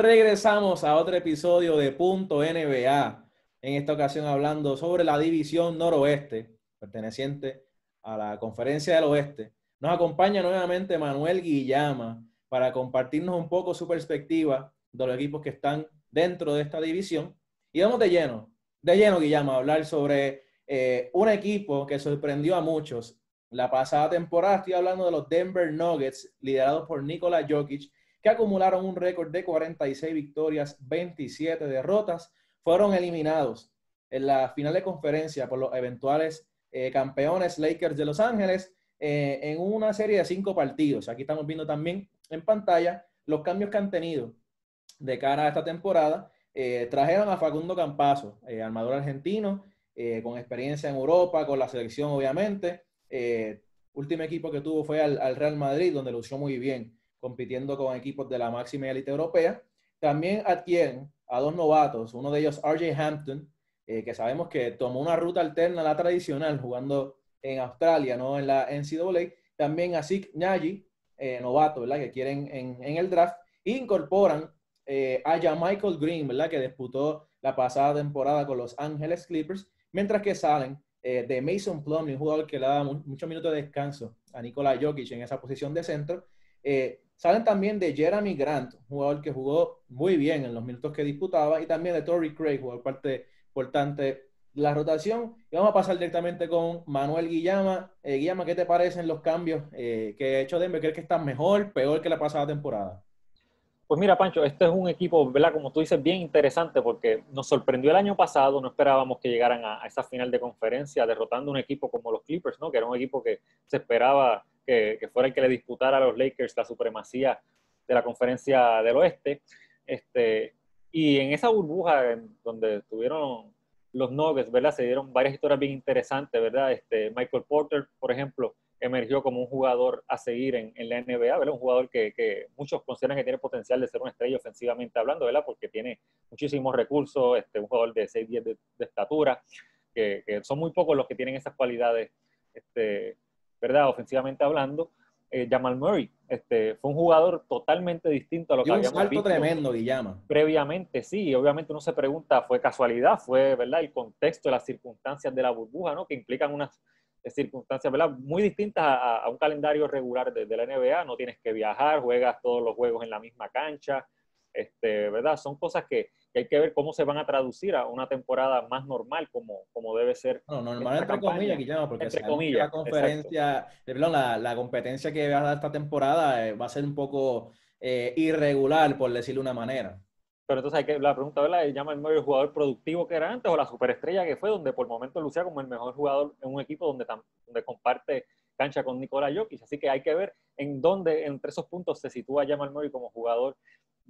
Regresamos a otro episodio de Punto NBA. En esta ocasión hablando sobre la división noroeste, perteneciente a la conferencia del oeste. Nos acompaña nuevamente Manuel Guillama para compartirnos un poco su perspectiva de los equipos que están dentro de esta división. Y vamos de lleno, de lleno, Guillama, a hablar sobre eh, un equipo que sorprendió a muchos la pasada temporada. Estoy hablando de los Denver Nuggets, liderados por Nikola Jokic, que acumularon un récord de 46 victorias, 27 derrotas. Fueron eliminados en la final de conferencia por los eventuales eh, campeones Lakers de Los Ángeles eh, en una serie de cinco partidos. Aquí estamos viendo también en pantalla los cambios que han tenido de cara a esta temporada. Eh, trajeron a Facundo Campazo, armador argentino, con experiencia en Europa, con la selección obviamente. último equipo que tuvo fue al, Real Madrid, donde lució muy bien, compitiendo con equipos de la máxima élite europea. También adquieren a dos novatos, uno de ellos RJ Hampton, que sabemos que tomó una ruta alterna a la tradicional, jugando en Australia, no en la NCAA. También a Sik Nagy, novato, ¿verdad? Que quieren en, el draft. incorporan eh, a Michael Green, ¿verdad? Que disputó la pasada temporada con los Ángeles Clippers, mientras que salen eh, de Mason Plumlee, un jugador que le da muchos minutos de descanso a Nikola Jokic en esa posición de centro. Eh, salen también de Jeremy Grant, jugador que jugó muy bien en los minutos que disputaba, y también de Torrey Craig, jugador parte importante de la rotación. Y vamos a pasar directamente con Manuel Guillama. Guillama, ¿qué te parecen los cambios que ha hecho Denver? ¿Crees que están mejor, peor que la pasada temporada? Pues mira, Pancho, este es un equipo, ¿verdad? Como tú dices, bien interesante porque nos sorprendió el año pasado, no esperábamos que llegaran a, esa final de conferencia derrotando un equipo como los Clippers, ¿no? Que era un equipo que se esperaba que, fuera el que le disputara a los Lakers la supremacía de la conferencia del oeste. Este, y en esa burbuja donde estuvieron los Nuggets, ¿verdad? Se dieron varias historias bien interesantes, ¿verdad? Este, Michael Porter, por ejemplo, emergió como un jugador a seguir en, la NBA, ¿verdad? Un jugador que, muchos consideran que tiene potencial de ser una estrella ofensivamente hablando, ¿verdad? Porque tiene muchísimos recursos, este, un jugador de 6'10 de, de estatura, que, son muy pocos los que tienen esas cualidades, este, ¿verdad? Ofensivamente hablando. Eh, Jamal Murray este, fue un jugador totalmente distinto a lo que habíamos un salto tremendo, Guillama. Previamente, sí. Obviamente uno se pregunta, ¿fue casualidad? ¿Fue, verdad? El contexto, las circunstancias de la burbuja, ¿no? Que implican unas circunstancias ¿verdad? muy distintas a, un calendario regular de, la NBA. No tienes que viajar, juegas todos los juegos en la misma cancha. Este, ¿verdad? Son cosas que, hay que ver cómo se van a traducir a una temporada más normal como, como debe ser. No, normal entre comillas, Guillermo, porque entre comillas, la conferencia, perdón, la, la, competencia que va a dar esta temporada eh, va a ser un poco eh, irregular, por decirlo de una manera. Pero entonces hay que, la pregunta, ¿verdad? ¿Llama el el jugador productivo que era antes o la superestrella que fue, donde por el momento lucía como el mejor jugador en un equipo donde, donde comparte cancha con Nikola Jokic? Así que hay que ver en dónde, entre esos puntos, se sitúa Jamal Murray como jugador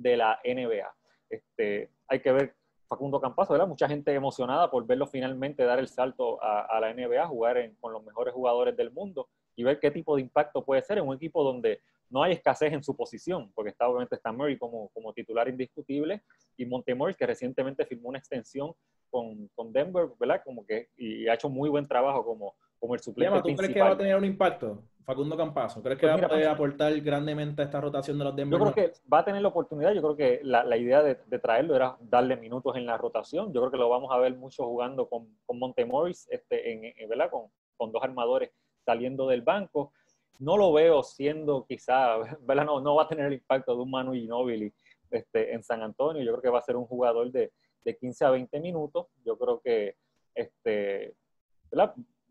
de la NBA. Este, hay que ver Facundo Campazo, ¿verdad? Mucha gente emocionada por verlo finalmente dar el salto a, la NBA, jugar con los mejores jugadores del mundo y ver qué tipo de impacto puede ser en un equipo donde no hay escasez en su posición, porque está obviamente está Murray como, como titular indiscutible y Montemorris que recientemente firmó una extensión con, con, Denver, ¿verdad? Como que y ha hecho muy buen trabajo como, como el suplente ¿Tú crees que va a tener un impacto, Facundo Campazo? ¿Crees que pues va a poder aportar grandemente a esta rotación de los Denver? Yo creo que va a tener la oportunidad. Yo creo que la, la idea de, de, traerlo era darle minutos en la rotación. Yo creo que lo vamos a ver mucho jugando con, con Montemorris, este, en, ¿verdad? Con, con dos armadores saliendo del banco no lo veo siendo quizá, ¿verdad? No, no va a tener el impacto de un Manu Ginobili este, en San Antonio. Yo creo que va a ser un jugador de, de 15 a 20 minutos. Yo creo que este,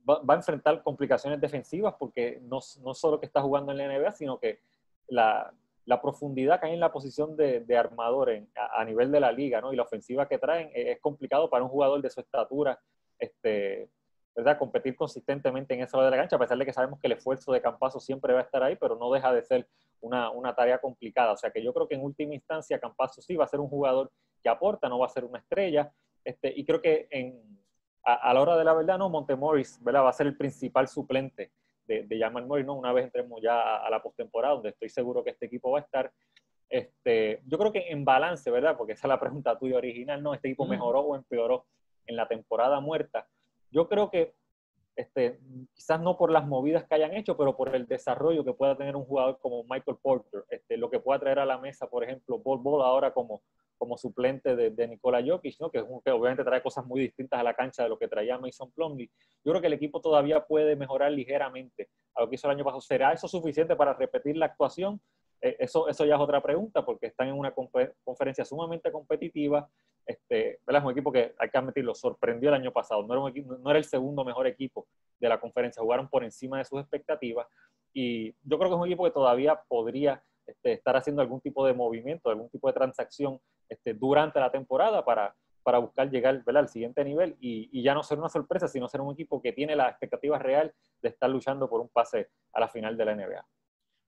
va, va, a enfrentar complicaciones defensivas porque no, no, solo que está jugando en la NBA, sino que la, la profundidad que hay en la posición de, de armador en, a, nivel de la liga ¿no? y la ofensiva que traen es, es complicado para un jugador de su estatura este, ¿verdad? competir consistentemente en esa lado de la cancha, a pesar de que sabemos que el esfuerzo de Campazo siempre va a estar ahí, pero no deja de ser una, una tarea complicada. O sea que yo creo que en última instancia Campazo sí va a ser un jugador que aporta, no va a ser una estrella. Este, y creo que en, a, la hora de la verdad, no, Montemorris ¿verdad? va a ser el principal suplente de, de Jamal Morris, ¿no? una vez entremos ya a, la postemporada, donde estoy seguro que este equipo va a estar. Este, yo creo que en balance, ¿verdad? Porque esa es la pregunta tuya original, ¿no? ¿Este equipo mejoró o empeoró en la temporada muerta? Yo creo que este, quizás no por las movidas que hayan hecho, pero por el desarrollo que pueda tener un jugador como Michael Porter, este, lo que pueda traer a la mesa, por ejemplo, Bol Bol ahora como, como suplente de, de Nikola Jokic, ¿no? que, que obviamente trae cosas muy distintas a la cancha de lo que traía Mason Plumlee. Yo creo que el equipo todavía puede mejorar ligeramente a lo que hizo el año pasado. ¿Será eso suficiente para repetir la actuación? Eh, eso, eso ya es otra pregunta, porque están en una conferencia sumamente competitiva. Este, Es un equipo que, hay que admitirlo, sorprendió el año pasado. No era, un no era el segundo mejor equipo de la conferencia, jugaron por encima de sus expectativas. Y yo creo que es un equipo que todavía podría este, estar haciendo algún tipo de movimiento, algún tipo de transacción este, durante la temporada para, para buscar llegar al siguiente nivel y, ya no ser una sorpresa, sino ser un equipo que tiene la expectativa real de estar luchando por un pase a la final de la NBA.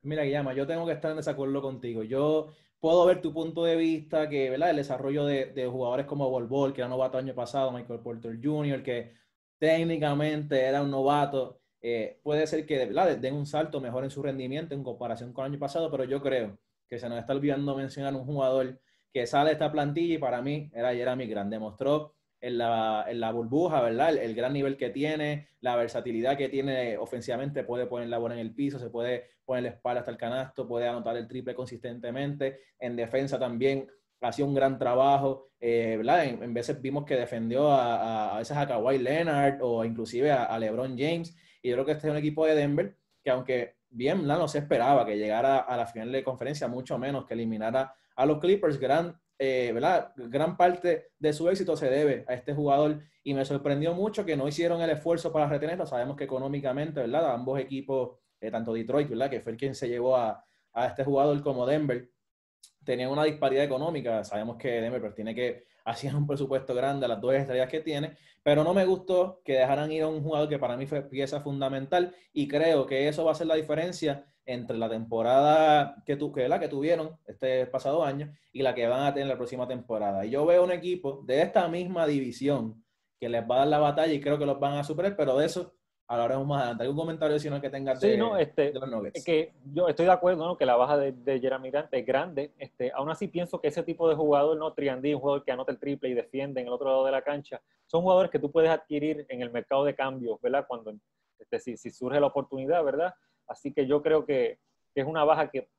Mira, Guillermo, yo tengo que estar en desacuerdo contigo. Yo puedo ver tu punto de vista, que ¿verdad? el desarrollo de, de jugadores como Bol que era novato año pasado, Michael Porter Jr., que técnicamente era un novato, eh, puede ser que ¿verdad? den un salto mejor en su rendimiento en comparación con el año pasado, pero yo creo que se nos está olvidando mencionar un jugador que sale esta plantilla y para mí era Jeremy Grant. Demostró en la, en la burbuja, ¿verdad? El, gran nivel que tiene, la versatilidad que tiene ofensivamente, puede poner la bola en el piso, se puede poner la espalda hasta el canasto, puede anotar el triple consistentemente. En defensa también hacía un gran trabajo, eh, ¿verdad? En, veces vimos que defendió a, a, veces a Kawhi Leonard o inclusive a, LeBron James. Y yo creo que este es un equipo de Denver que aunque bien no se esperaba que llegara a la final de conferencia, mucho menos que eliminara a los Clippers, gran eh, ¿verdad? Gran parte de su éxito se debe a este jugador y me sorprendió mucho que no hicieron el esfuerzo para retenerlo. Sabemos que económicamente, ¿verdad? Ambos equipos, eh, tanto Detroit, ¿verdad? Que fue el quien se llevó a, a, este jugador como Denver, tenían una disparidad económica. Sabemos que Denver pues, tiene que hacer un presupuesto grande a las dos estrellas que tiene, pero no me gustó que dejaran ir a un jugador que para mí fue pieza fundamental y creo que eso va a ser la diferencia entre la temporada que, tu, que, la que tuvieron este pasado año y la que van a tener la próxima temporada. Y yo veo un equipo de esta misma división que les va a dar la batalla y creo que los van a superar, pero de eso hablaremos más adelante. ¿Algún comentario sino que tengas de, sí, no, este, de los Nuggets? Que yo estoy de acuerdo ¿no? que la baja de, de Jeremy Grant es grande. Este, aún así pienso que ese tipo de jugador, ¿no? Triandí, un jugador que anota el triple y defiende en el otro lado de la cancha, son jugadores que tú puedes adquirir en el mercado de cambios, ¿verdad? Cuando este, si, si surge la oportunidad, ¿verdad? Así que yo creo que, es una baja que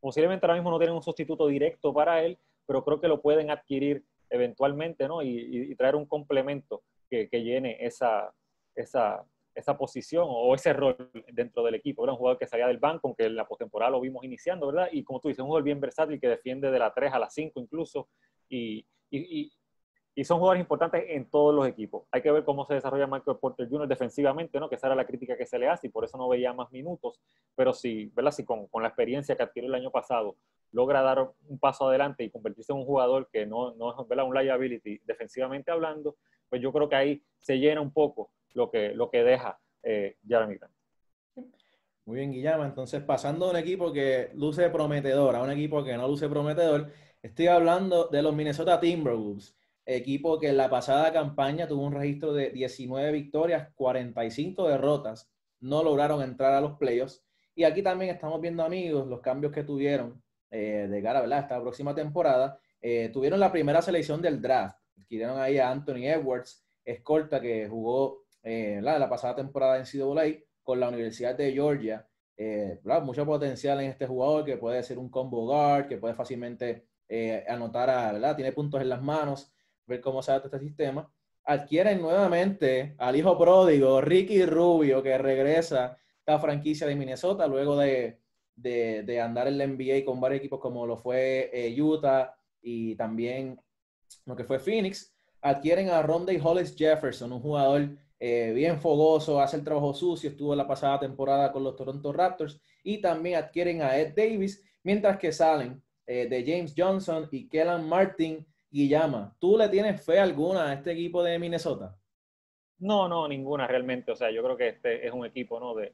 posiblemente ahora mismo no tienen un sustituto directo para él, pero creo que lo pueden adquirir eventualmente, ¿no? Y, traer un complemento que, llene esa, esa, esa, posición o ese rol dentro del equipo. Era un jugador que salía del banco, aunque en la postemporada lo vimos iniciando, ¿verdad? Y como tú dices, un jugador bien versátil que defiende de la 3 a la 5 incluso. Y, y, y son jugadores importantes en todos los equipos. Hay que ver cómo se desarrolla Michael Porter Jr. defensivamente, ¿no? que esa era la crítica que se le hace y por eso no veía más minutos, pero sí, ¿verdad? Si con, con la experiencia que adquirió el año pasado logra dar un paso adelante y convertirse en un jugador que no, no es ¿verdad? un liability defensivamente hablando, pues yo creo que ahí se llena un poco lo que, lo que deja eh, Jeremy Grant. Muy bien, Guillermo. Entonces, pasando a un equipo que luce prometedor a un equipo que no luce prometedor, estoy hablando de los Minnesota Timberwolves equipo que en la pasada campaña tuvo un registro de 19 victorias, 45 derrotas, no lograron entrar a los playoffs. Y aquí también estamos viendo, amigos, los cambios que tuvieron eh, de cara a esta próxima temporada. Eh, tuvieron la primera selección del draft. Adquirieron ahí a Anthony Edwards, escolta que jugó eh, la, la, pasada temporada en CAA con la Universidad de Georgia. mucho potencial en este jugador que puede ser un combo guard, que puede fácilmente anotar, tiene puntos en las manos ver cómo se adapta este sistema. Adquieren nuevamente al hijo pródigo, Ricky Rubio, que regresa a esta franquicia de Minnesota luego de, de, andar en la NBA con varios equipos como lo fue eh, Utah y también lo que fue Phoenix. Adquieren a Ronday Hollis Jefferson, un jugador eh, bien fogoso, hace el trabajo sucio, estuvo la pasada temporada con los Toronto Raptors. Y también adquieren a Ed Davis, mientras que salen eh, de James Johnson y Kellan Martin Guillama, ¿tú le tienes fe alguna a este equipo de Minnesota? No, no, ninguna realmente. O sea, yo creo que este es un equipo, ¿no? De,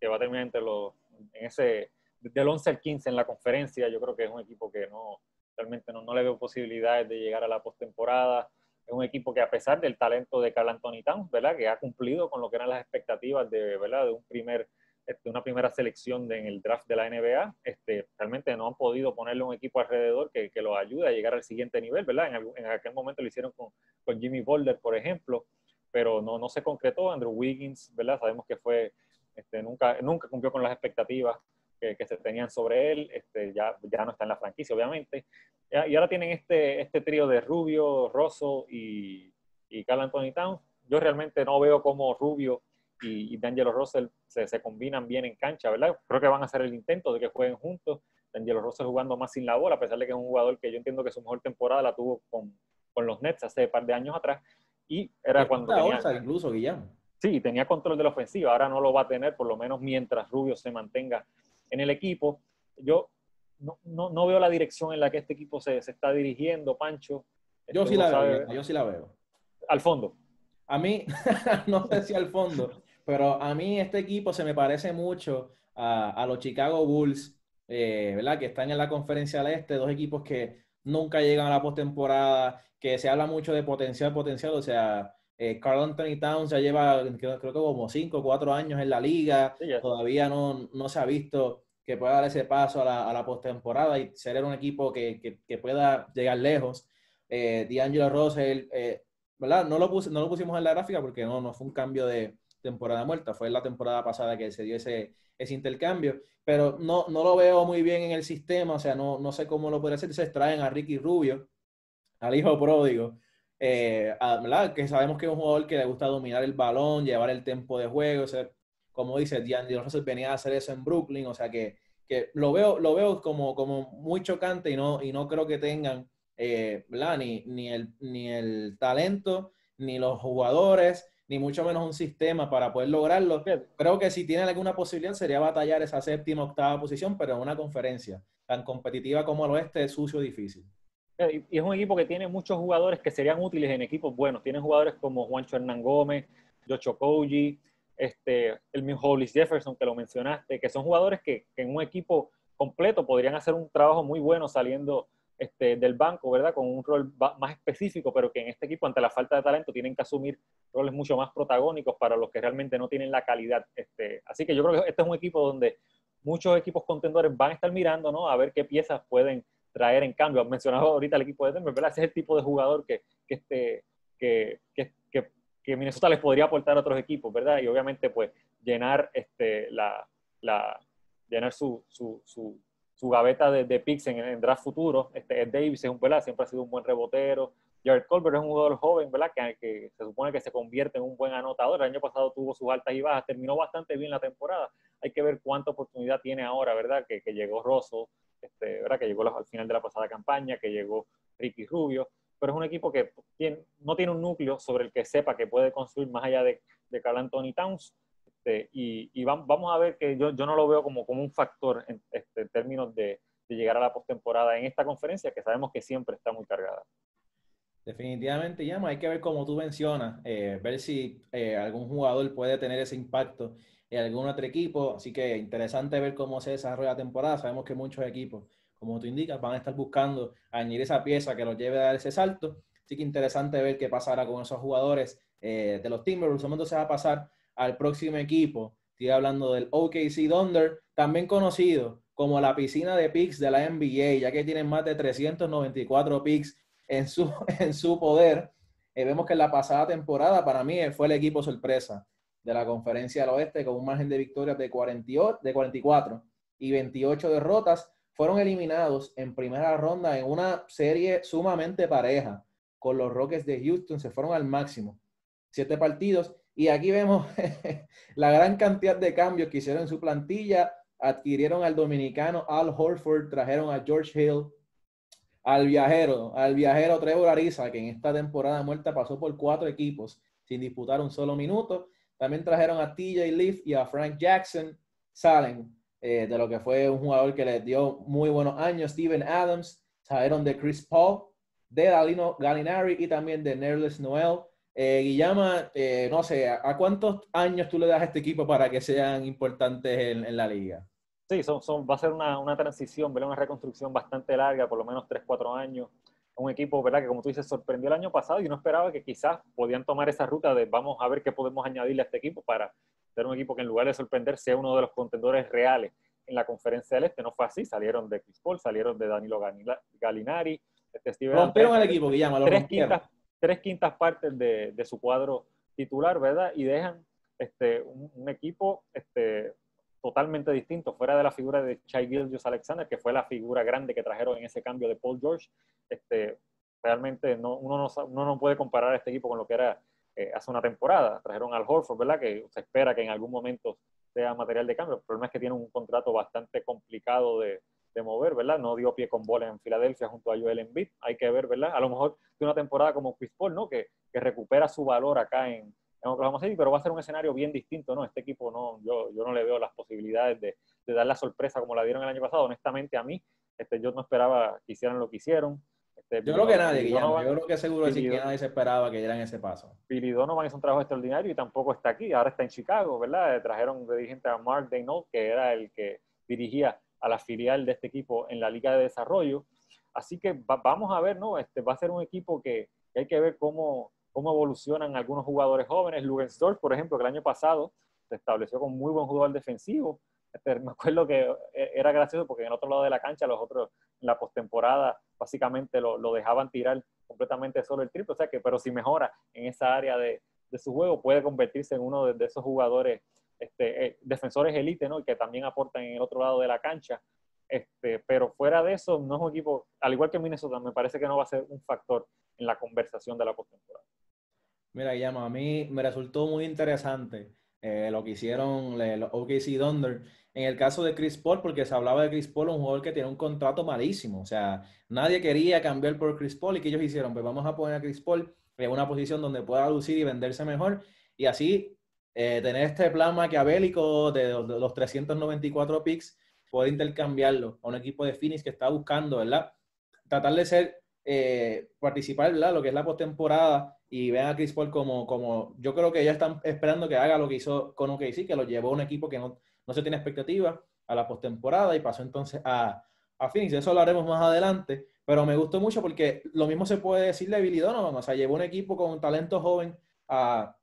que va a terminar entre los, en ese, del 11 al 15 en la conferencia. Yo creo que es un equipo que no, realmente no, no le veo posibilidades de llegar a la postemporada. Es un equipo que a pesar del talento de Carl Anthony ¿verdad? Que ha cumplido con lo que eran las expectativas de, ¿verdad? De un primer este, una primera selección en el draft de la NBA, este, realmente no han podido ponerle un equipo alrededor que, que ayude a llegar al siguiente nivel, ¿verdad? En, en, aquel momento lo hicieron con, con Jimmy Boulder, por ejemplo, pero no, no se concretó. Andrew Wiggins, ¿verdad? Sabemos que fue, este, nunca, nunca cumplió con las expectativas que, que, se tenían sobre él, este, ya, ya no está en la franquicia, obviamente. Y ahora tienen este, este trío de Rubio, Rosso y, y Carl Anthony Towns. Yo realmente no veo cómo Rubio y, y D'Angelo Russell se, se, combinan bien en cancha, ¿verdad? Creo que van a hacer el intento de que jueguen juntos. D'Angelo Russell jugando más sin la bola, a pesar de que es un jugador que yo entiendo que su mejor temporada la tuvo con, con los Nets hace un par de años atrás. Y era cuando tenía... incluso, Guillermo. Sí, tenía control de la ofensiva. Ahora no lo va a tener, por lo menos mientras Rubio se mantenga en el equipo. Yo no, no, no veo la dirección en la que este equipo se, se está dirigiendo, Pancho. Yo sí la veo, yo sí la veo. Al fondo. A mí, no sé si al fondo, pero a mí este equipo se me parece mucho a, a los Chicago Bulls, eh, ¿verdad? Que están en la conferencia del este, dos equipos que nunca llegan a la postemporada, que se habla mucho de potencial, potencial, o sea, eh, Carl Anthony Towns ya lleva, creo, creo que como 5 o 4 años en la liga, sí, todavía no, no, se ha visto que pueda dar ese paso a la, a la postemporada y ser un equipo que, que, que, pueda llegar lejos. Eh, D'Angelo Russell, eh, ¿verdad? No lo, puse, no lo pusimos en la gráfica porque no, no fue un cambio de temporada muerta, fue la temporada pasada que se dio ese, ese intercambio, pero no, no lo veo muy bien en el sistema, o sea, no, no sé cómo lo puede hacer. Entonces traen a Ricky Rubio, al hijo pródigo, eh, a, que sabemos que es un jugador que le gusta dominar el balón, llevar el tiempo de juego, o sea, como dice, D'Angelo Russell venía a hacer eso en Brooklyn, o sea que, que lo veo, lo veo como, como muy chocante y no, y no creo que tengan eh, ni, ni, el, ni el talento, ni los jugadores, ni mucho menos un sistema para poder lograrlo. Creo que si tienen alguna posibilidad sería batallar esa séptima, octava posición, pero en una conferencia tan competitiva como el oeste es sucio, difícil. Y es un equipo que tiene muchos jugadores que serían útiles en equipos buenos. Tienen jugadores como Juancho Hernán Gómez, Jocho Koji, este, el mismo Hollis Jefferson, que lo mencionaste, que son jugadores que, que, en un equipo completo podrían hacer un trabajo muy bueno saliendo este, del banco, ¿verdad? Con un rol más específico, pero que en este equipo, ante la falta de talento, tienen que asumir roles mucho más protagónicos para los que realmente no tienen la calidad. Este, así que yo creo que este es un equipo donde muchos equipos contendores van a estar mirando, ¿no? A ver qué piezas pueden traer en cambio. Has mencionado ahorita el equipo de Denver, ¿verdad? Ese es el tipo de jugador que, que, este, que, que, que, Minnesota les podría aportar a otros equipos, ¿verdad? Y obviamente, pues, llenar, este, la, la llenar su, su, su, su gaveta de, de picks en, en, draft futuro. Este, Ed Davis es un, ¿verdad? Siempre ha sido un buen rebotero. Jared Colbert es un jugador joven, ¿verdad? Que, que, se supone que se convierte en un buen anotador. El año pasado tuvo sus altas y bajas, terminó bastante bien la temporada. Hay que ver cuánta oportunidad tiene ahora, ¿verdad? Que, que llegó Rosso, este, ¿verdad? que llegó al final de la pasada campaña, que llegó Ricky Rubio, pero es un equipo que tiene, no tiene un núcleo sobre el que sepa que puede construir más allá de, de Carl Anthony Towns. Este, y, y vamos a ver que yo, yo, no lo veo como, como un factor en, este, en términos de, de, llegar a la postemporada en esta conferencia, que sabemos que siempre está muy cargada. Definitivamente, Llama, hay que ver como tú mencionas, eh, ver si eh, algún jugador puede tener ese impacto en algún otro equipo. Así que interesante ver cómo se desarrolla la temporada. Sabemos que muchos equipos, como tú indicas, van a estar buscando añadir esa pieza que los lleve a dar ese salto. Así que interesante ver qué pasará con esos jugadores eh, de los Timberwolves. Entonces se va a pasar al próximo equipo. Estoy hablando del OKC Thunder, también conocido como la piscina de picks de la NBA, ya que tienen más de 394 picks en su, en su poder. Eh, vemos que en la pasada temporada para mí fue el equipo sorpresa de la Conferencia del Oeste con un margen de victorias de, 48, de 44 y 28 derrotas, fueron eliminados en primera ronda en una serie sumamente pareja con los Rockets de Houston, se fueron al máximo. Siete partidos. Y aquí vemos la gran cantidad de cambios que hicieron en su plantilla. Adquirieron al dominicano Al Horford, trajeron a George Hill, al viajero, al viajero Trevor Ariza, que en esta temporada muerta pasó por cuatro equipos sin disputar un solo minuto. También trajeron a TJ Leaf y a Frank Jackson. Salen eh, de lo que fue un jugador que les dio muy buenos años. Steven Adams. Salieron de Chris Paul, de Dalino Gallinari y también de Nerles Noel. Eh, Guillama, eh, no sé, ¿a cuántos años tú le das a este equipo para que sean importantes en, en la liga? Sí, son, son, va a ser una, una transición, una reconstrucción bastante larga, por lo menos 3, 4 años un equipo, ¿verdad? Que como tú dices, sorprendió el año pasado y uno esperaba que quizás podían tomar esa ruta de vamos a ver qué podemos añadirle a este equipo para ser un equipo que en lugar de sorprender sea uno de los contendores reales en la conferencia del Este. No fue así, salieron de Chris Paul, salieron de Danilo Galinari, este Steven Rompieron el equipo, Guillermo, tres quintas, tres quintas partes de, de, su cuadro titular, ¿verdad? Y dejan este, un, equipo este, totalmente distinto, fuera de la figura de Chai Gilgius Alexander, que fue la figura grande que trajeron en ese cambio de Paul George. Este, realmente no, uno, no, uno no puede comparar este equipo con lo que era eh, hace una temporada. Trajeron al Horford, ¿verdad? Que se espera que en algún momento sea material de cambio. El problema es que tiene un contrato bastante complicado de, de mover, ¿verdad? No dio pie con bola en Filadelfia junto a Joel Embiid. Hay que ver, ¿verdad? A lo mejor de una temporada como Chris Paul, ¿no? Que, que recupera su valor acá en, en Oklahoma City, pero va a ser un escenario bien distinto, ¿no? Este equipo, no, yo, yo no le veo las posibilidades de, de dar la sorpresa como la dieron el año pasado. Honestamente, a mí, este, yo no esperaba que hicieran lo que hicieron. Este, yo creo que nadie, yo creo que seguro que nadie se esperaba que dieran ese paso. Billy Donovan hizo un trabajo extraordinario y tampoco está aquí, ahora está en Chicago, ¿verdad? Trajeron de dirigente a Mark Daynaud, que era el que dirigía a la filial de este equipo en la Liga de Desarrollo. Así que vamos a ver, ¿no? Este va a ser un equipo que, hay que ver cómo, cómo evolucionan algunos jugadores jóvenes. Lugensdorf, por ejemplo, que el año pasado se estableció como muy buen jugador defensivo. Este, me acuerdo que e, era gracioso porque en otro lado de la cancha los otros en la postemporada básicamente lo, lo, dejaban tirar completamente solo el triple. O sea que, pero si mejora en esa área de, de su juego, puede convertirse en uno de esos jugadores este, eh, defensores elite, ¿no? Que también aportan en el otro lado de la cancha. Este, pero fuera de eso, no es un equipo, al igual que Minnesota, me parece que no va a ser un factor en la conversación de la postemporada. Mira, Guillermo, a mí me resultó muy interesante eh, lo que hicieron los OKC Thunder en el caso de Chris Paul, porque se hablaba de Chris Paul, un jugador que tiene un contrato malísimo. O sea, nadie quería cambiar por Chris Paul y que ellos hicieron, pues vamos a poner a Chris Paul en una posición donde pueda lucir y venderse mejor y así eh, tener este plan maquiavélico de, de, los 394 picks, poder intercambiarlo a un equipo de Phoenix que está buscando, ¿verdad? Tratar de ser, eh, participar, ¿verdad? Lo que es la postemporada y vean a Chris Paul como, como, yo creo que ya están esperando que haga lo que hizo con OKC, que lo llevó a un equipo que no, no se tiene expectativa a la postemporada y pasó entonces a, a Phoenix. Eso lo haremos más adelante, pero me gustó mucho porque lo mismo se puede decir de Billy Donovan, o sea, llevó un equipo con un talento joven a,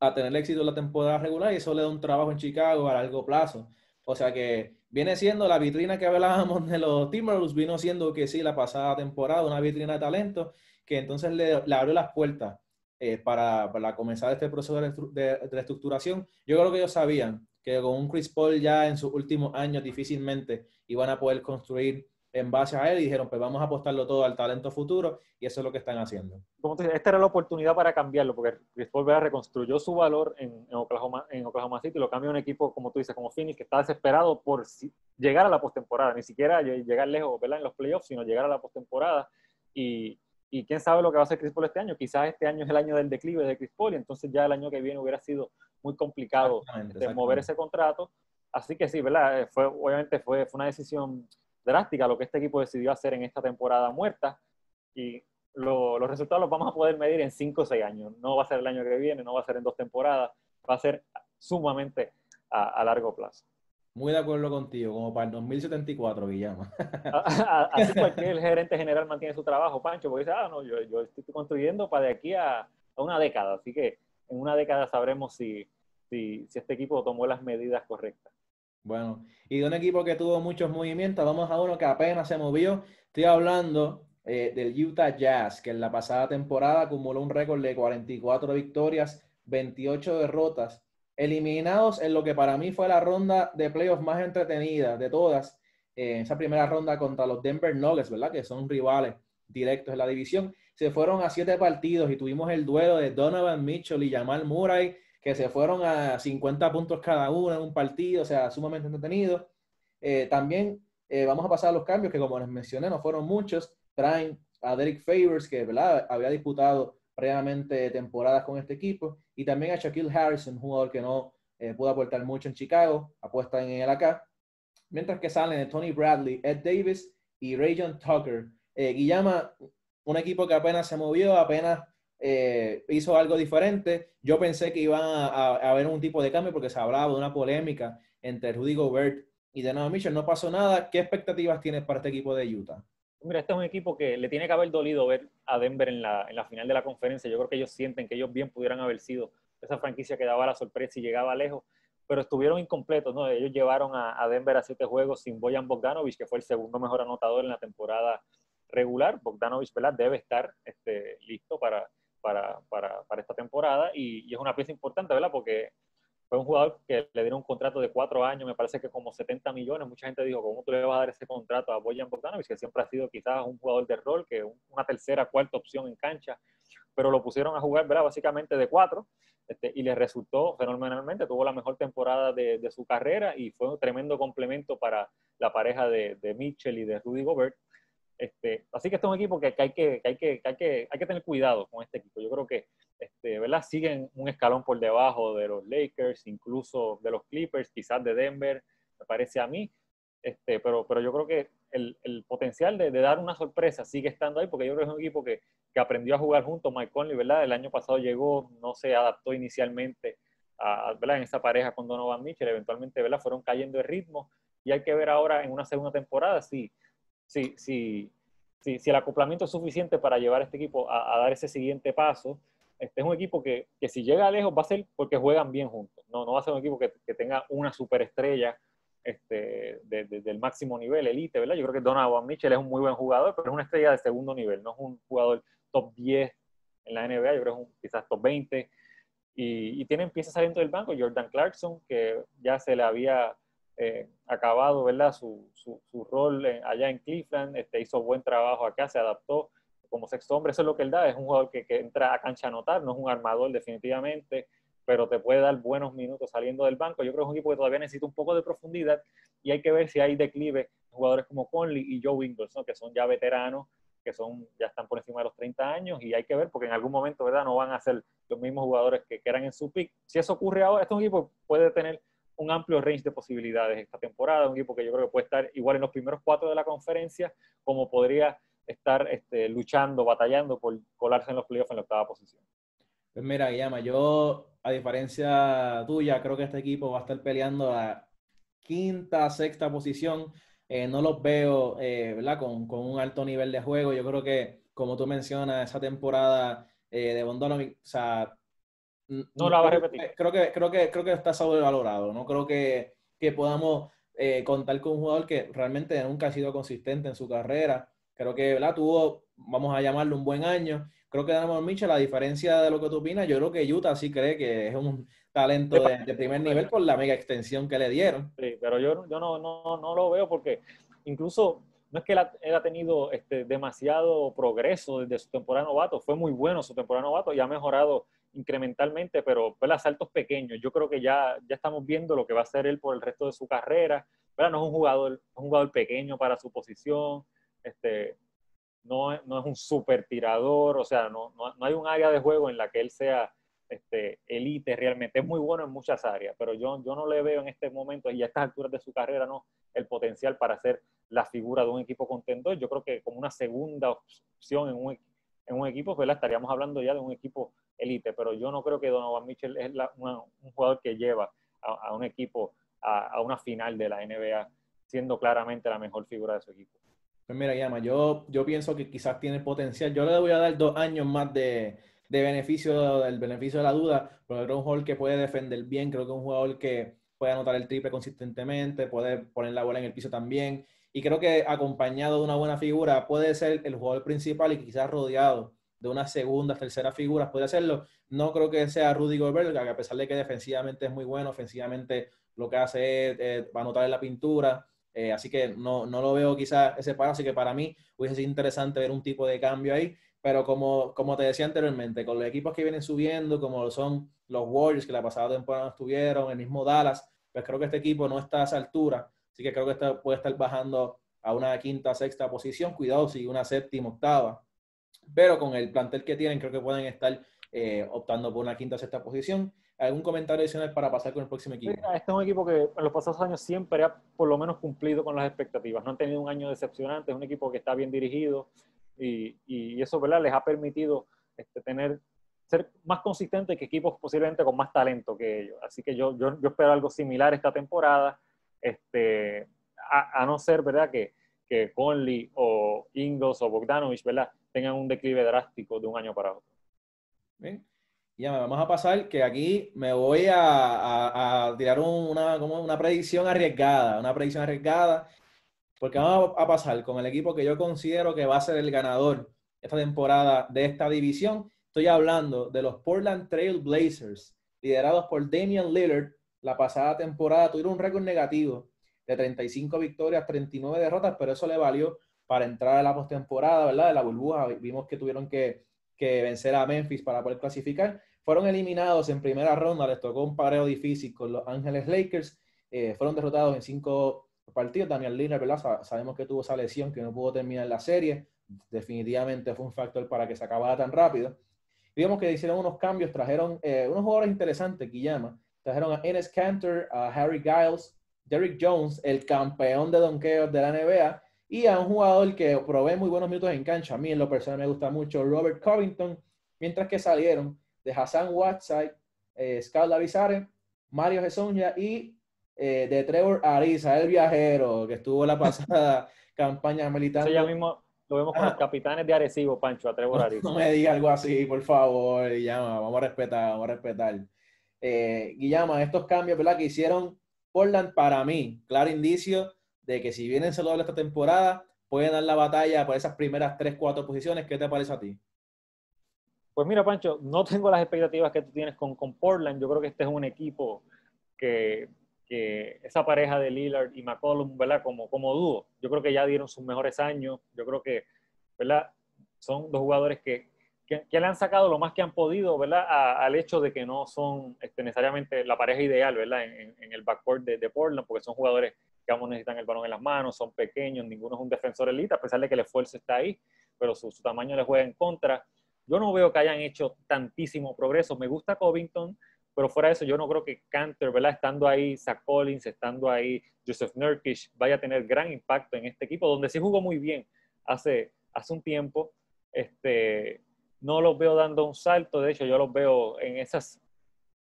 a tener éxito la temporada regular y eso le da un trabajo en Chicago a largo plazo. O sea que viene siendo la vitrina que hablábamos de los Timberwolves, vino siendo que sí, la pasada temporada, una vitrina de talento que entonces le, le abrió las puertas eh, para, para, comenzar este proceso de, de, de, reestructuración. Yo creo que ellos sabían que con un Chris Paul ya en sus últimos años difícilmente iban a poder construir en base a él y dijeron, pues vamos a apostarlo todo al talento futuro y eso es lo que están haciendo. Como esta era la oportunidad para cambiarlo porque Chris Paul Vera reconstruyó su valor en, en, Oklahoma, en Oklahoma City y lo cambió a un equipo, como tú dices, como Phoenix, que está desesperado por llegar a la postemporada, ni siquiera llegar lejos ¿verdad? en los playoffs, sino llegar a la postemporada y y quién sabe lo que va a hacer Chris Paul este año. Quizás este año es el año del declive de Chris Paul y entonces ya el año que viene hubiera sido muy complicado exactamente, exactamente. mover ese contrato. Así que sí, ¿verdad? Fue, obviamente fue, fue una decisión drástica lo que este equipo decidió hacer en esta temporada muerta y lo, los resultados los vamos a poder medir en 5 o 6 años. No va a ser el año que viene, no va a ser en dos temporadas, va a ser sumamente a, a largo plazo. Muy de acuerdo contigo, como para el 2074, Guillermo. Así cualquier gerente general mantiene su trabajo, Pancho, porque dice, ah, no, yo, yo estoy construyendo para de aquí a, a, una década, así que en una década sabremos si, si, si este equipo tomó las medidas correctas. Bueno, y de un equipo que tuvo muchos movimientos, vamos a uno que apenas se movió. Estoy hablando eh, del Utah Jazz, que en la pasada temporada acumuló un récord de 44 victorias, 28 derrotas eliminados en lo que para mí fue la ronda de playoffs más entretenida de todas, eh, esa primera ronda contra los Denver Nuggets, ¿verdad? Que son rivales directos en la división. Se fueron a siete partidos y tuvimos el duelo de Donovan Mitchell y Jamal Murray, que se fueron a 50 puntos cada uno en un partido, o sea, sumamente entretenido. Eh, también eh, vamos a pasar a los cambios, que como les mencioné, no fueron muchos. Traen a Derek Favors, que ¿verdad? había disputado previamente temporadas con este equipo, y también a Shaquille Harrison, jugador que no eh, pudo aportar mucho en Chicago, apuesta en el acá, mientras que salen Tony Bradley, Ed Davis y Rayon Tucker. Eh, Guillama, un equipo que apenas se movió, apenas eh, hizo algo diferente. Yo pensé que iban a, a, a, haber un tipo de cambio porque se hablaba de una polémica entre Rudy Gobert y Donovan Mitchell. No pasó nada. ¿Qué expectativas tienes para este equipo de Utah? Mira, este es un equipo que le tiene que haber dolido ver a Denver en la, en la final de la conferencia. Yo creo que ellos sienten que ellos bien pudieran haber sido esa franquicia que daba la sorpresa y llegaba lejos, pero estuvieron incompletos, ¿no? Ellos llevaron a, a Denver a siete juegos sin Boyan Bogdanovich, que fue el segundo mejor anotador en la temporada regular. Bogdanovich, ¿verdad? Debe estar este, listo para, para, para, para esta temporada y, y, es una pieza importante, ¿verdad? Porque fue un jugador que le dieron un contrato de cuatro años, me parece que como 70 millones. Mucha gente dijo, ¿cómo tú le vas a dar ese contrato a Boyan Bogdanovic? Que siempre ha sido quizás un jugador de rol, que una tercera, cuarta opción en cancha, pero lo pusieron a jugar, ¿verdad? Básicamente de cuatro, este, y le resultó fenomenalmente. Tuvo la mejor temporada de, de, su carrera y fue un tremendo complemento para la pareja de, de Mitchell y de Rudy Gobert. Este, así que este es un equipo que, que, hay que, hay que, hay que hay que tener cuidado con este equipo. Yo creo que este, ¿verdad? siguen un escalón por debajo de los Lakers, incluso de los Clippers, quizás de Denver, me parece a mí. Este, pero, pero yo creo que el, el potencial de, de, dar una sorpresa sigue estando ahí, porque yo creo que es un equipo que, que aprendió a jugar junto. Mike Conley, ¿verdad? El año pasado llegó, no se adaptó inicialmente a, ¿verdad? en esa pareja con Donovan Mitchell, eventualmente ¿verdad? fueron cayendo de ritmo y hay que ver ahora en una segunda temporada si, si, si, si, si el acoplamiento es suficiente para llevar a este equipo a, dar ese siguiente paso este es un equipo que, que, si llega lejos va a ser porque juegan bien juntos. No, no va a ser un equipo que, que tenga una superestrella este, de, de, del máximo nivel, elite, ¿verdad? Yo creo que Donovan Mitchell es un muy buen jugador, pero es una estrella de segundo nivel, no es un jugador top 10 en la NBA, yo creo que es un, quizás top 20. Y, y tienen piezas saliendo del banco, Jordan Clarkson, que ya se le había eh, acabado, ¿verdad? Su, su, su rol en, allá en Cleveland, este, hizo buen trabajo acá, se adaptó como sexto hombre, eso es lo que él da, es un jugador que, que, entra a cancha a anotar, no es un armador definitivamente, pero te puede dar buenos minutos saliendo del banco. Yo creo que es un equipo que todavía necesita un poco de profundidad y hay que ver si hay declive jugadores como Conley y Joe Ingles, ¿no? que son ya veteranos, que son ya están por encima de los 30 años y hay que ver porque en algún momento, ¿verdad? No van a ser los mismos jugadores que, que eran en su pick. Si eso ocurre ahora, este equipo puede tener un amplio range de posibilidades esta temporada, un equipo que yo creo que puede estar igual en los primeros cuatro de la conferencia, como podría estar este, luchando, batallando por colarse en los playoffs en la octava posición. Pues mira, Guillama, yo, a diferencia tuya, creo que este equipo va a estar peleando a quinta, sexta posición. Eh, no los veo, eh. Con, con, un alto nivel de juego. Yo creo que, como tú mencionas, esa temporada eh, de Bondonovic, o sea... No la va a repetir. Creo que, creo que, creo que está sobrevalorado. No creo que, que podamos eh, contar con un jugador que realmente nunca ha sido consistente en su carrera. Creo que ¿verdad? tuvo, vamos a llamarlo, un buen año. Creo que Donovan Mitchell, a diferencia de lo que tú opinas, yo creo que Utah sí cree que es un talento de, de primer nivel por la mega extensión que le dieron. Sí, pero yo, yo no, no, no lo veo porque incluso no es que él ha, él ha tenido este, demasiado progreso desde su temporada novato, fue muy bueno su temporada novato y ha mejorado incrementalmente, pero ¿verdad? saltos pequeños. Yo creo que ya, ya estamos viendo lo que va a hacer él por el resto de su carrera. ¿verdad? No es un jugador, es un jugador pequeño para su posición, este, no, no es un super tirador, o sea, no, no, no, hay un área de juego en la que él sea este, elite realmente. Es muy bueno en muchas áreas, pero yo, yo no le veo en este momento y a estas alturas de su carrera no el potencial para ser la figura de un equipo contendor. Yo creo que como una segunda opción en un, en un equipo, ¿verdad? estaríamos hablando ya de un equipo elite, pero yo no creo que Donovan Mitchell es la, un jugador que lleva a, un equipo a, una final de la NBA siendo claramente la mejor figura de su equipo. Pues mira, Yama, yo, yo pienso que quizás tiene potencial. Yo le voy a dar dos años más de, de beneficio, del beneficio de la duda, porque creo un jugador que puede defender bien, creo que es un jugador que puede anotar el triple consistentemente, puede poner la bola en el piso también, y creo que acompañado de una buena figura puede ser el jugador principal y quizás rodeado de una segunda, tercera figura, puede hacerlo. No creo que sea Rudy Gobert, que a pesar de que defensivamente es muy bueno, ofensivamente lo que hace es eh, anotar en la pintura, eh, así que no, no, lo veo quizás ese paro, así que para mí hubiese sido interesante ver un tipo de cambio ahí, pero como, como te decía anteriormente, con los equipos que vienen subiendo, como son los Warriors, que la pasada temporada estuvieron, el mismo Dallas, pues creo que este equipo no está a esa altura, así que creo que está, puede estar bajando a una quinta, sexta posición, cuidado si una séptima, octava, pero con el plantel que tienen creo que pueden estar eh, optando por una quinta, sexta posición. ¿Algún comentario adicional para pasar con el próximo equipo? Este es un equipo que en los pasados años siempre ha por lo menos cumplido con las expectativas. No han tenido un año decepcionante, es un equipo que está bien dirigido y, y eso ¿verdad? les ha permitido este, tener, ser más consistentes que equipos posiblemente con más talento que ellos. Así que yo, yo, yo espero algo similar esta temporada, este, a, a, no ser ¿verdad? que, que Conley o Ingles o Bogdanovich ¿verdad? tengan un declive drástico de un año para otro. Bien ya me vamos a pasar que aquí me voy a, a, a tirar una, como una predicción arriesgada, una predicción arriesgada, porque vamos a pasar con el equipo que yo considero que va a ser el ganador esta temporada de esta división Estoy hablando de los Portland Trail Blazers, liderados por Damian Lillard. La pasada temporada tuvieron un récord negativo de 35 victorias, 39 derrotas, pero eso le valió para entrar a la postemporada, ¿verdad? De la burbuja. Vimos que tuvieron que, vencer a Memphis para poder clasificar. Fueron eliminados en primera ronda, les tocó un pareo difícil con los Ángeles Lakers. Eh, fueron derrotados en cinco partidos. Daniel Lillard, ¿verdad? Sabemos que tuvo esa lesión que no pudo terminar la serie. Definitivamente fue un factor para que se acabara tan rápido. Vimos que hicieron unos cambios, trajeron eh, unos jugadores interesantes, Guillama. Trajeron a Enes Cantor, a Harry Giles, Derrick Jones, el campeón de donkeos de la NBA, y a un jugador que provee muy buenos minutos en cancha. A mí en lo personal me gusta mucho Robert Covington, mientras que salieron de Hassan Whiteside, eh, Scout Lavizare, Mario Gesonja y eh, de Trevor Ariza, el viajero que estuvo la pasada campaña militar. Sí, ya mismo lo vemos con los capitanes de Arecibo, Pancho, a Trevor Ariza. No, me diga algo así, por favor, Guillama, vamos a respetar, vamos a respetar. Eh, Guillama, estos cambios. Que hicieron Portland para mí, claro indicio de que si vienen saludables esta temporada, pueden dar la batalla por esas primeras 3, 4 posiciones. ¿Qué te parece a ti? Pues mira, Pancho, no tengo las expectativas que tú tienes con, con Portland. Yo creo que este es un equipo que, que esa pareja de Lillard y McCollum, ¿verdad? Como, como dúo, yo creo que ya dieron sus mejores años. Yo creo que, ¿verdad? Son dos jugadores que que, le han sacado lo más que han podido, ¿verdad? al hecho de que no son este, necesariamente la pareja ideal, ¿verdad? En, el backcourt de, Portland, porque son jugadores que ambos necesitan el balón en las manos, son pequeños, ninguno es un defensor elite, a pesar de que el esfuerzo está ahí, pero su, tamaño le juega en contra. Yo no veo que hayan hecho tantísimo progreso. Me gusta Covington, pero fuera de eso, yo no creo que Cantor, ¿verdad? Estando ahí, Zach Collins, estando ahí, Joseph Nurkic, vaya a tener gran impacto en este equipo, donde sí jugó muy bien hace, hace un tiempo. Este, no los veo dando un salto, de hecho yo los veo en esas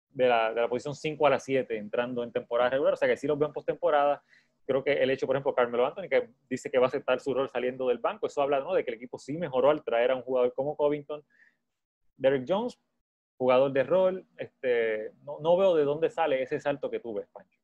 de la, de la posición 5 a la 7 entrando en temporada regular, o sea que sí los veo en postemporada. Creo que el hecho, por ejemplo, Carmelo Anthony, que dice que va a aceptar su rol saliendo del banco, eso habla de que el equipo sí mejoró al traer a un jugador como Covington. Derek Jones, jugador de rol, este, no, no veo de dónde sale ese salto que tuve, Pancho.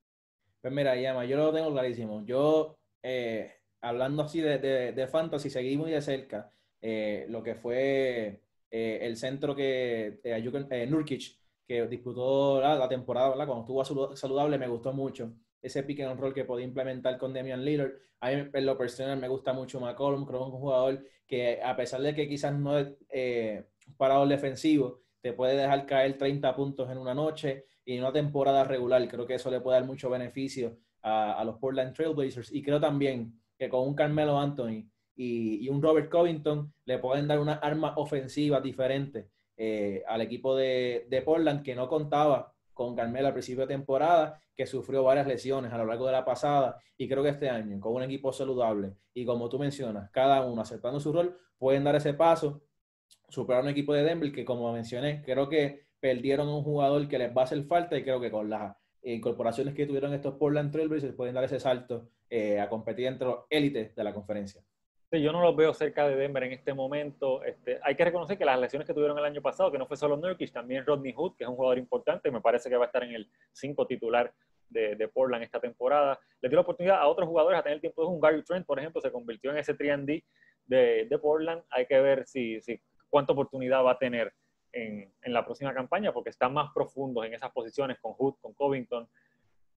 Pues mira, Yama, yo lo tengo clarísimo. Yo, eh, hablando así de, de, de, fantasy, seguí muy de cerca eh, lo que fue eh, el centro que eh, eh, Nurkic, que disputó la, temporada, ¿verdad? cuando estuvo saludable, me gustó mucho. Ese pick and roll que podía implementar con Damian Lillard. A mí, en lo personal, me gusta mucho McCollum. Creo que es un jugador que, a pesar de que quizás no es eh, parador defensivo, te puede dejar caer 30 puntos en una noche y en una temporada regular. Creo que eso le puede dar mucho beneficio a, a los Portland Trailblazers. Y creo también que con un Carmelo Anthony y, un Robert Covington le pueden dar una arma ofensiva diferente eh, al equipo de, de, Portland que no contaba con Carmelo al principio de temporada, que sufrió varias lesiones a lo largo de la pasada y creo que este año con un equipo saludable y como tú mencionas, cada uno aceptando su rol, pueden dar ese paso, superar un equipo de Denver que como mencioné, creo que perdieron un jugador que les va a hacer falta y creo que con las incorporaciones que tuvieron estos Portland Trailblazers pueden dar ese salto eh, a competir entre los élites de la conferencia yo no los veo cerca de Denver en este momento. Este, hay que reconocer que las lesiones que tuvieron el año pasado, que no fue solo Nurkic, también Rodney Hood, que es un jugador importante, me parece que va a estar en el 5 titular de, de, Portland esta temporada. Le dio la oportunidad a otros jugadores a tener tiempo de un Gary Trent, por ejemplo, se convirtió en ese 3D de, de, Portland. Hay que ver si, si cuánta oportunidad va a tener en, en, la próxima campaña, porque están más profundos en esas posiciones con Hood, con Covington.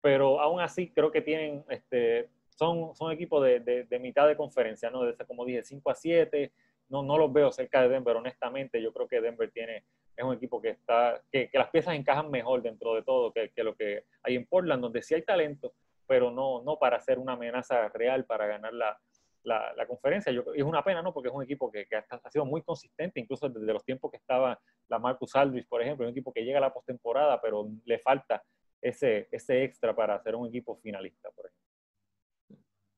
Pero aún así creo que tienen este, son, son equipos de, de, mitad de conferencia, ¿no? Desde, como dije, 5 a 7. No, no los veo cerca de Denver, honestamente. Yo creo que Denver tiene, es un equipo que está, que, las piezas encajan mejor dentro de todo que, que, lo que hay en Portland, donde sí hay talento, pero no, no para ser una amenaza real para ganar la, la, la conferencia. Yo, es una pena, ¿no? Porque es un equipo que, que ha, sido muy consistente, incluso desde los tiempos que estaba la Marcus Aldridge, por ejemplo, un equipo que llega a la postemporada, pero le falta ese, ese extra para ser un equipo finalista, por ejemplo.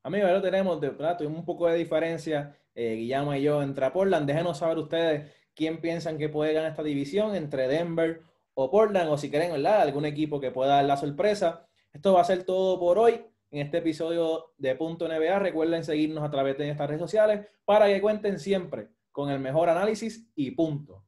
Amigos, lo tenemos, de verdad, tuvimos un poco de diferencia, eh, Guillermo y yo, entre Portland. Déjenos saber ustedes quién piensan que puede ganar esta división entre Denver o Portland, o si quieren, ¿verdad? Algún equipo que pueda dar la sorpresa. Esto va a ser todo por hoy en este episodio de Punto NBA. Recuerden seguirnos a través de estas redes sociales para que cuenten siempre con el mejor análisis y punto.